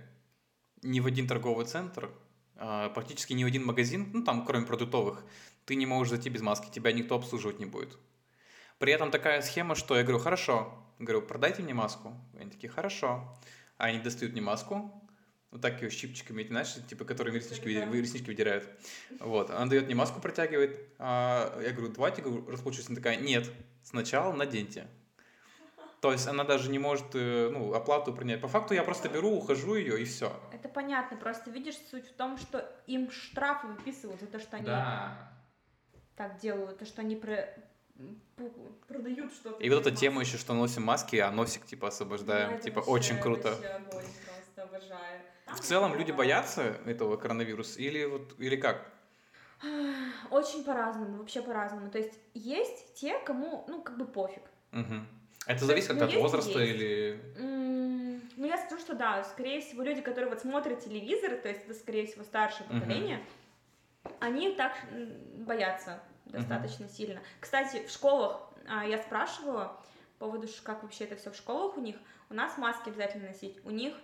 Speaker 1: ни в один торговый центр, а, практически ни в один магазин, ну там, кроме продуктовых, ты не можешь зайти без маски, тебя никто обслуживать не будет. При этом такая схема, что я говорю, хорошо, говорю, продайте мне маску. Они такие, хорошо. А они достают мне маску, вот так ее щипчиками, эти, знаешь, типа, которыми реснички,
Speaker 2: Да.
Speaker 1: вы- реснички выдирают. Вот, она дает мне маску, протягивает. а я говорю, давайте, говорю, расплачусь. Она такая, нет, сначала наденьте. То есть она даже не может э, ну, оплату принять. По факту я просто беру, ухожу ее и все.
Speaker 2: Это понятно, просто видишь, суть в том, что им штрафы выписывают за то, что они так делают, то, что они про- продают что-то.
Speaker 1: И вот эта
Speaker 2: маски.
Speaker 1: тема еще, что носим маски, а носик типа освобождаем.
Speaker 2: Ну,
Speaker 1: типа очень круто.
Speaker 2: вообще огонь просто, обожаю.
Speaker 1: В целом люди боятся этого коронавируса или вот или как?
Speaker 2: Очень по-разному, вообще по-разному. То есть есть те, кому, ну, как бы пофиг.
Speaker 1: Мгм. Это зависит
Speaker 2: Ну,
Speaker 1: от
Speaker 2: есть
Speaker 1: возраста
Speaker 2: есть.
Speaker 1: или...
Speaker 2: Ну, я скажу, что да, скорее всего, люди, которые вот смотрят телевизор, то есть это, скорее всего, старшее поколение, они так боятся достаточно сильно. Кстати, в школах а, я спрашивала по поводу, как вообще это все в школах у них. У нас маски обязательно носить. У них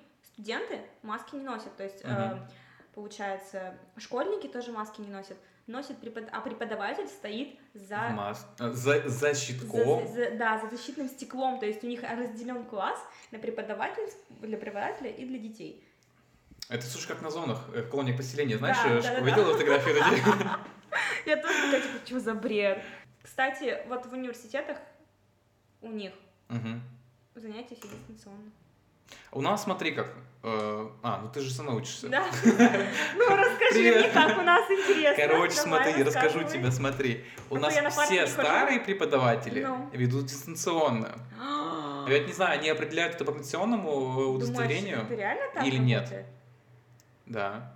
Speaker 2: студенты маски не носят. То есть, э,
Speaker 1: Мгм.
Speaker 2: получается, школьники тоже маски не носят. Носит препод... а преподаватель стоит за
Speaker 1: мас- а, За, за
Speaker 2: за-
Speaker 1: щитком.
Speaker 2: за- да, за защитным стеклом, то есть у них разделен класс на преподаватель, для преподавателя и для детей.
Speaker 1: Это, слушай, как на зонах, э, в колониях поселения, знаешь,
Speaker 2: Да,
Speaker 1: э,
Speaker 2: да, да,
Speaker 1: видела
Speaker 2: да.
Speaker 1: фотографии людей?
Speaker 2: Я тоже такая, типа, что за бред? Кстати, вот в университетах у них занятия все дистанционно.
Speaker 1: У нас, смотри как, э, а, ну ты же сама учишься.
Speaker 2: Да? Ну, расскажи мне, как у нас интересно.
Speaker 1: Короче, смотри, расскажу тебе, смотри. У нас все старые преподаватели
Speaker 2: Ну.
Speaker 1: ведут дистанционно. Но я не знаю, они определяют это по пенсионному э, удостоверению или нет? Да.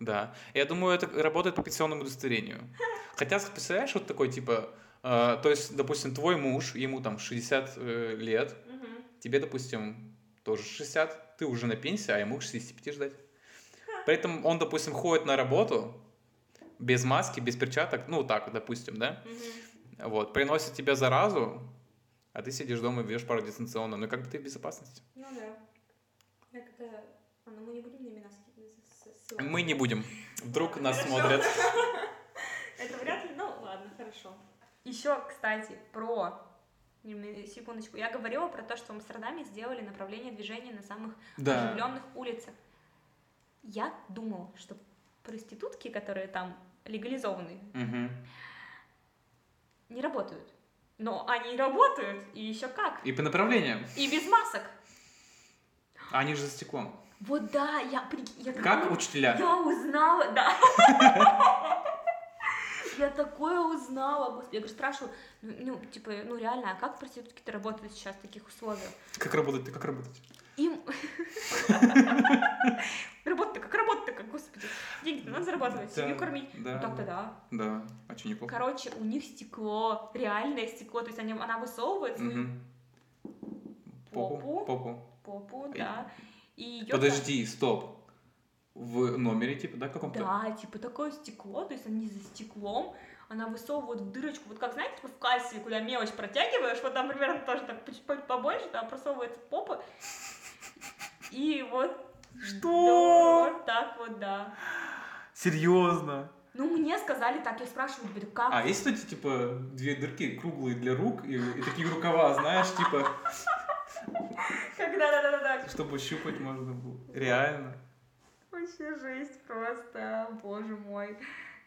Speaker 1: Да. Я думаю, это работает по пенсионному удостоверению. Хотя, представляешь, вот такой, типа, э, то есть, допустим, твой муж, ему там 60 э, лет,
Speaker 2: Мгм.
Speaker 1: тебе, допустим, тоже 60, ты уже на пенсии, а ему к 65 ждать. При этом он, допустим, ходит на работу без маски, без перчаток, ну, так, допустим, да,
Speaker 2: Мгм.
Speaker 1: вот, приносит тебе заразу, а ты сидишь дома и ведешь пару дистанционно, ну, как бы ты в безопасности.
Speaker 2: Ну да. Это... А, ну мы не будем на имена ссылаться.
Speaker 1: Мы не будем. Вдруг нас
Speaker 2: Хорошо.
Speaker 1: смотрят.
Speaker 2: Это вряд ли, ну ладно, хорошо. Еще, кстати, про... Секундочку. Я говорила про то, что в Амстердаме сделали направление движения на самых
Speaker 1: Да.
Speaker 2: оживленных улицах. Я думала, что проститутки, которые там легализованы,
Speaker 1: Мгм.
Speaker 2: не работают. Но они работают, и еще как.
Speaker 1: И по направлениям.
Speaker 2: И без масок.
Speaker 1: А Они же за стеклом.
Speaker 2: Вот да, я, я
Speaker 1: Как
Speaker 2: такое-
Speaker 1: учителя?
Speaker 2: Я узнала, да. Я такое узнала, господи. Я говорю, спрашиваю, ну, ну, типа, ну реально, а как проститутки-то работают сейчас в таких условиях?
Speaker 1: Как работать? Ты как работать?
Speaker 2: Им... Работа-то как работа-то как, господи. Деньги-то надо зарабатывать,
Speaker 1: Да,
Speaker 2: семью кормить.
Speaker 1: да,
Speaker 2: Ну так-то
Speaker 1: да.
Speaker 2: да.
Speaker 1: Да, очень неплохо.
Speaker 2: Короче, у них стекло, реальное стекло, то есть они, она высовывает свою. Попу.
Speaker 1: Попу. Попу.
Speaker 2: да. И
Speaker 1: Подожди, стоп. В номере, типа, да, каком-то?
Speaker 2: Да, типа такое стекло, то есть они за стеклом, она высовывает в дырочку, вот как, знаете, типа в кассе, куда мелочь протягиваешь, вот там примерно тоже так чуть по- побольше, там просовывается попа, и вот...
Speaker 1: Что?
Speaker 2: Да, вот так вот, да.
Speaker 1: Серьезно?
Speaker 2: Ну, мне сказали так, я спрашиваю, говорю, как?
Speaker 1: А есть эти, типа, две дырки круглые для рук и, и такие рукава, знаешь, типа,
Speaker 2: Когда, да-да-да,
Speaker 1: чтобы щупать можно было. Реально.
Speaker 2: Вообще жесть просто, боже мой.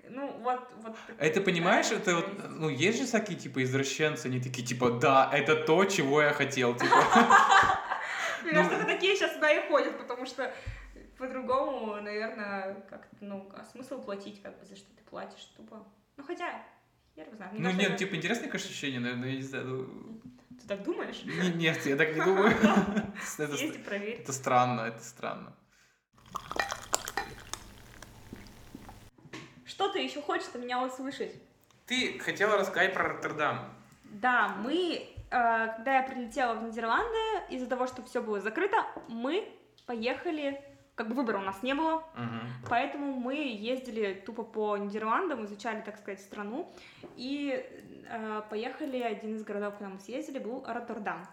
Speaker 2: Ну, вот, вот.
Speaker 1: А это, понимаешь,
Speaker 2: такая
Speaker 1: это вот, ну, есть же всякие, типа, извращенцы, они такие, типа, да, это то, чего я хотел, типа.
Speaker 2: Мне
Speaker 1: Ну-
Speaker 2: кажется, такие сейчас сюда и ходят, потому что по-другому, наверное, как ну, а смысл платить, как бы, за что ты платишь, тупо. Ну, хотя, я не знаю.
Speaker 1: Ну, нет, типа, интересное, конечно, ощущение, наверное, я не знаю. ну,
Speaker 2: Ты так думаешь?
Speaker 1: не- Нет, я так не думаю. Это странно, это странно.
Speaker 2: Что ты еще хочешь от меня услышать?
Speaker 1: Ты хотела рассказать про Роттердам.
Speaker 2: Да, мы, э, когда я прилетела в Нидерланды, из-за того, что все было закрыто, мы поехали, как бы выбора у нас не было, Поэтому мы ездили тупо по Нидерландам, изучали, так сказать, страну. И э, поехали, один из городов, куда мы съездили, был Роттердам.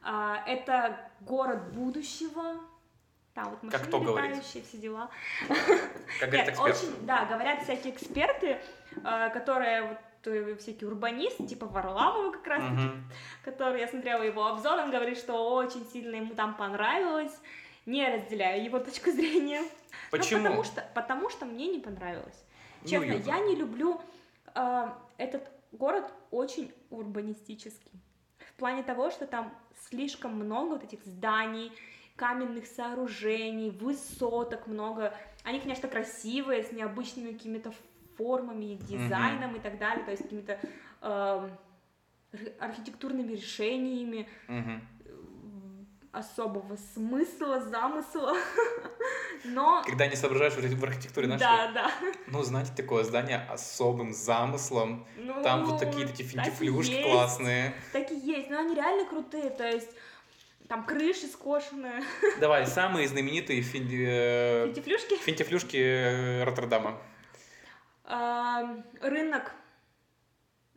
Speaker 2: А, это город будущего. Там вот машины
Speaker 1: Как кто говорит?
Speaker 2: летающие, все дела.
Speaker 1: Как говорит
Speaker 2: Нет,
Speaker 1: эксперт.
Speaker 2: очень, да, говорят всякие эксперты, э, которые вот э, всякие урбанисты, типа Варламова как раз,
Speaker 1: Мгм.
Speaker 2: который, я смотрела его обзор, он говорит, что очень сильно ему там понравилось. Не разделяю его точку зрения. Ну,
Speaker 1: Почему?
Speaker 2: потому что, потому что мне не понравилось.
Speaker 1: Ну,
Speaker 2: Честно,
Speaker 1: Юта.
Speaker 2: я не люблю э, этот город очень урбанистический. В плане того, что там слишком много вот этих зданий, каменных сооружений, высоток много. Они, конечно, красивые, с необычными какими-то формами, дизайном и так далее, то есть какими-то ар- архитектурными решениями м, особого смысла, замысла. Но
Speaker 1: Когда не соображаешь в архи- в архитектуре нашей,
Speaker 2: да, да.
Speaker 1: ну, знаете, такое здание особым замыслом,
Speaker 2: Ну,
Speaker 1: там вот такие такие
Speaker 2: так и
Speaker 1: финтифлюшки классные.
Speaker 2: Так и есть, но они реально крутые, то есть там крыши скошенные,
Speaker 1: Давай, самые знаменитые фин- э,
Speaker 2: финтифлюшки.
Speaker 1: финтифлюшки э, Роттердама.
Speaker 2: Ам, Рынок,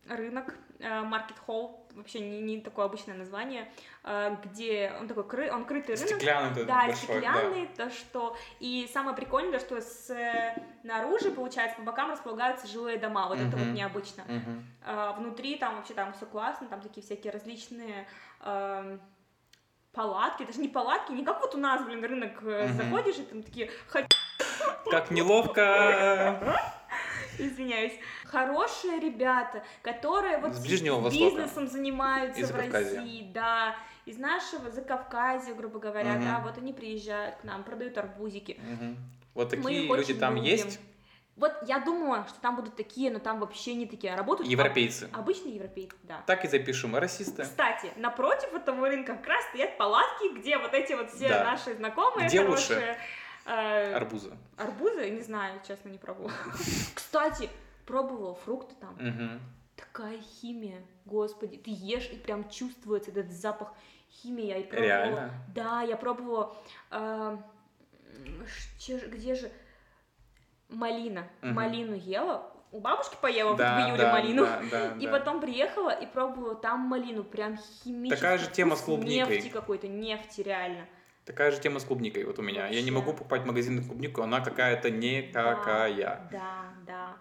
Speaker 2: рынок, маркет холл, вообще не, не такое обычное название, где он такой, кры- он крытый рынок,
Speaker 1: Стеклянный
Speaker 2: Да,
Speaker 1: большой,
Speaker 2: стеклянный, то что... И самое прикольное, что снаружи, получается, по бокам располагаются жилые дома, вот это вот необычно.
Speaker 1: да.
Speaker 2: А, внутри там вообще там все классно, там такие всякие различные эм, палатки, даже не палатки, не как вот у нас, блин, рынок
Speaker 1: Мгм.
Speaker 2: заходишь, и там такие, «Ха-
Speaker 1: Как неловко.
Speaker 2: извиняюсь, хорошие ребята, которые вот
Speaker 1: С Ближнего Востока.
Speaker 2: бизнесом занимаются
Speaker 1: Из
Speaker 2: в
Speaker 1: Закавказья.
Speaker 2: России, да, из нашего Закавказья, грубо говоря,
Speaker 1: Мгм.
Speaker 2: да, вот они приезжают к нам, продают арбузики.
Speaker 1: Мгм. Вот такие люди там
Speaker 2: любим.
Speaker 1: есть.
Speaker 2: Вот я думала, что там будут такие, но там вообще не такие. А работают
Speaker 1: Европейцы.
Speaker 2: об- обычные европейцы, да.
Speaker 1: Так и запишем. Расисты.
Speaker 2: Кстати, напротив этого рынка как раз стоят палатки, где вот эти вот все
Speaker 1: Да.
Speaker 2: наши знакомые
Speaker 1: Где
Speaker 2: хорошие. э,
Speaker 1: Арбузы.
Speaker 2: арбузы? Не знаю, честно, не пробовала. Кстати, пробовала фрукты там. Такая химия, господи. Ты ешь, и прям чувствуется этот запах химии. Я и пробовала.
Speaker 1: Реально?
Speaker 2: Да, я пробовала... э, где же... Малина.
Speaker 1: Мгм.
Speaker 2: Малину ела. У бабушки поела вот
Speaker 1: Да,
Speaker 2: в июле
Speaker 1: да,
Speaker 2: малину.
Speaker 1: да, да,
Speaker 2: И
Speaker 1: да.
Speaker 2: потом приехала и пробовала там малину, прям химический
Speaker 1: Такая же тема с клубникой.
Speaker 2: Нефти какой-то, нефти реально.
Speaker 1: Такая же тема с клубникой вот у меня. Я не
Speaker 2: Вообще.
Speaker 1: могу покупать в магазине клубнику, она какая-то никакая.
Speaker 2: Да, да.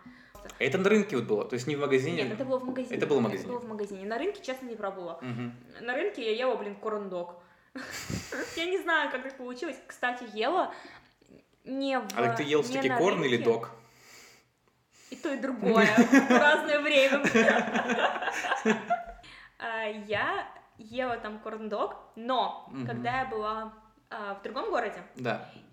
Speaker 1: Это на рынке вот было, то есть не в магазине.
Speaker 2: Нет, это было в магазине.
Speaker 1: Это было в магазине.
Speaker 2: Это было в магазине. На рынке, честно, не пробовала.
Speaker 1: Мгм.
Speaker 2: На рынке я ела, блин, корн-дог. Я не знаю, как так получилось. Кстати, ела не в
Speaker 1: А так ты ел все-таки корн или дог?
Speaker 2: И то, и другое. В разное время. А, Я ела там корн-дог, но когда я была а, в другом городе,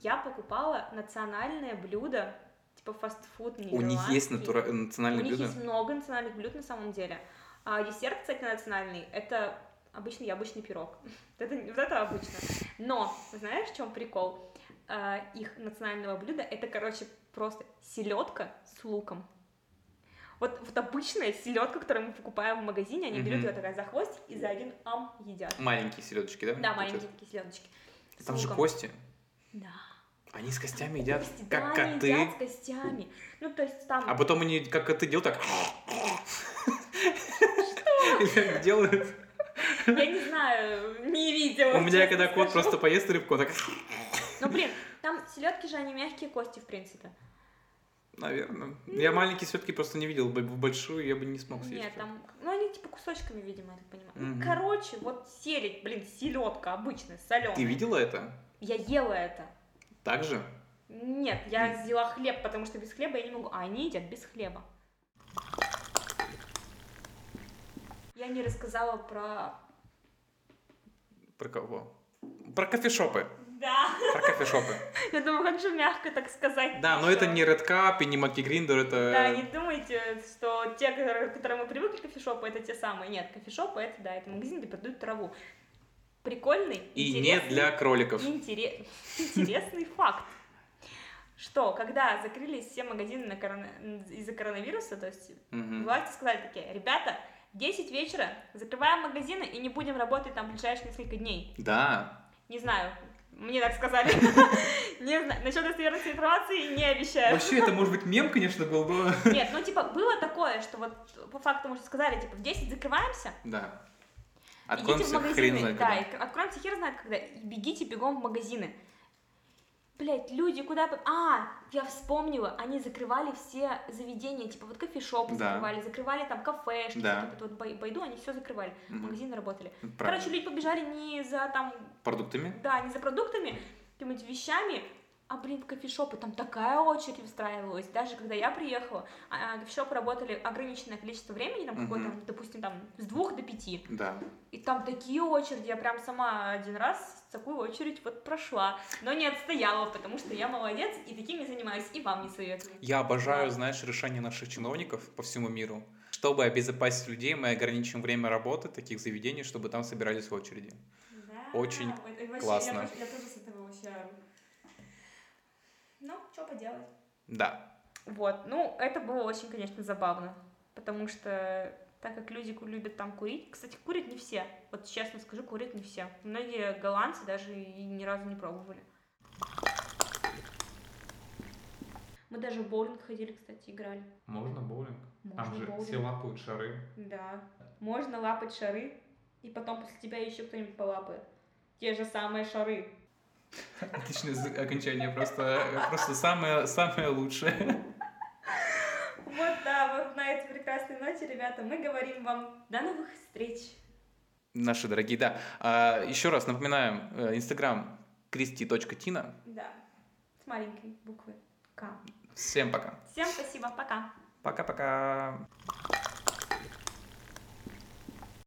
Speaker 2: я покупала национальное блюдо, типа фастфуд
Speaker 1: У них есть
Speaker 2: нидерландский.
Speaker 1: натура-
Speaker 2: У них есть много национальных блюд на самом деле. А десерт, кстати, национальный, это обычный яблочный пирог. Это, вот это обычно. Но, знаешь, в чем прикол? А, их национального блюда это, короче, просто селедка с луком. Вот, вот обычная селедка, которую мы покупаем в магазине, они берут
Speaker 1: Мгм.
Speaker 2: ее такая за хвостик и за один ам едят.
Speaker 1: Маленькие селедочки, да?
Speaker 2: Да, маленькие такие селедочки.
Speaker 1: Там же кости.
Speaker 2: Да.
Speaker 1: Они с костями едят,
Speaker 2: Кости,
Speaker 1: как
Speaker 2: да, они
Speaker 1: коты.
Speaker 2: едят с костями. Ну, то есть там...
Speaker 1: А потом они, как коты, делают так. Что? Делают.
Speaker 2: Я не знаю, не видела.
Speaker 1: У меня, когда кот просто поест рыбку, так...
Speaker 2: Ну, блин, там селедки же, они мягкие кости, в принципе.
Speaker 1: Наверное. Я маленькие все-таки просто не видел. В большую я бы не смог съесть.
Speaker 2: Нет, там, ну, они типа кусочками, видимо, я так понимаю. Ну,
Speaker 1: Мгм.
Speaker 2: короче, вот селедь, блин, селедка обычная, соленая.
Speaker 1: Ты видела это?
Speaker 2: Я ела это.
Speaker 1: Так же?
Speaker 2: Нет, я взяла хлеб, потому что без хлеба я не могу. А они едят без хлеба. Я не рассказала про...
Speaker 1: Про кого? Про кофешопы.
Speaker 2: Да.
Speaker 1: Про кофешопы.
Speaker 2: Я думаю, как же мягко так сказать.
Speaker 1: Да, но это не Red Cup и не Маки Гриндер, это...
Speaker 2: Да, не думайте, что те, к которым мы привыкли, кофешопы, это те самые. Нет, кофешопы, это, да, это магазин, где продают траву. Прикольный,
Speaker 1: И не для кроликов.
Speaker 2: интере- интересный факт, что когда закрылись все магазины на корона- из-за коронавируса, то есть
Speaker 1: Мгм.
Speaker 2: власти сказали такие, ребята, в 10 вечера закрываем магазины и не будем работать там ближайшие несколько дней.
Speaker 1: Да.
Speaker 2: Не знаю, мне так сказали. Не знаю, насчет достоверности информации не обещаю.
Speaker 1: Вообще, это может быть мем, конечно, был, но...
Speaker 2: Нет, ну типа было такое, что вот по факту мы же сказали, типа в 10 закрываемся,
Speaker 1: Да.
Speaker 2: идите в
Speaker 1: Откроемся хрен
Speaker 2: магазины,
Speaker 1: знает
Speaker 2: да,
Speaker 1: когда.
Speaker 2: откроемся хер знает когда, и бегите бегом в магазины. Блять, люди куда... А, я вспомнила, они закрывали все заведения, типа вот кофешопы
Speaker 1: Да.
Speaker 2: закрывали, закрывали там кафешки,
Speaker 1: Да.
Speaker 2: вот, вот Бай- Байду, они все закрывали,
Speaker 1: Мгм.
Speaker 2: магазины работали.
Speaker 1: Правильно.
Speaker 2: Короче, люди побежали не за там,
Speaker 1: Продуктами?
Speaker 2: да, не за продуктами, какими-то вещами, а, блин, в кофешопы там такая очередь выстраивалась. Даже когда я приехала, а, а, кофешопы работали ограниченное количество времени, там какое-то, допустим, там с двух до пяти.
Speaker 1: Да.
Speaker 2: И там такие очереди, я прям сама один раз такую очередь вот прошла, но не отстояла, потому что я молодец и таким не занимаюсь, и вам не советую.
Speaker 1: Я обожаю, знаешь, решения наших чиновников по всему миру. Чтобы обезопасить людей, мы ограничим время работы таких заведений, чтобы там собирались в очереди.
Speaker 2: Да,
Speaker 1: Очень
Speaker 2: это вообще-
Speaker 1: классно.
Speaker 2: Я, я тоже с этого вообще... что поделать.
Speaker 1: Да.
Speaker 2: Вот, ну, это было очень, конечно, забавно, потому что так как люди любят там курить, кстати, курят не все, вот честно скажу, курят не все. Многие голландцы даже и ни разу не пробовали. Мы даже в боулинг ходили, кстати, играли.
Speaker 1: Можно боулинг?
Speaker 2: Можно боулинг.
Speaker 1: лапают шары.
Speaker 2: Да. Можно лапать шары, и потом после тебя еще кто-нибудь полапает. Те же самые шары.
Speaker 1: Отличное окончание, просто, просто самое, самое лучшее.
Speaker 2: Вот, да, вот на этой прекрасной ноте, ребята, мы говорим вам до новых встреч.
Speaker 1: Наши дорогие, да. А, еще раз напоминаем, э, инстаграм кристи.тина.
Speaker 2: Да, с маленькой буквы К.
Speaker 1: Всем пока.
Speaker 2: Всем спасибо, пока.
Speaker 1: Пока-пока.